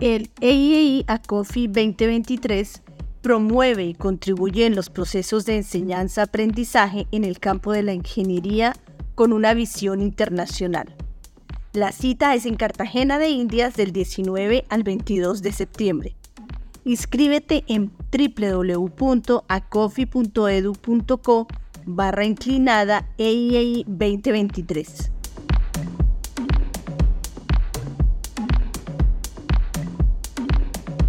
El EIEI ACOFI 2023 promueve y contribuye en los procesos de enseñanza-aprendizaje en el campo de la ingeniería con una visión internacional. La cita es en Cartagena de Indias del 19 al 22 de septiembre. Inscríbete en www.acofi.edu.co barra inclinada EIEI 2023.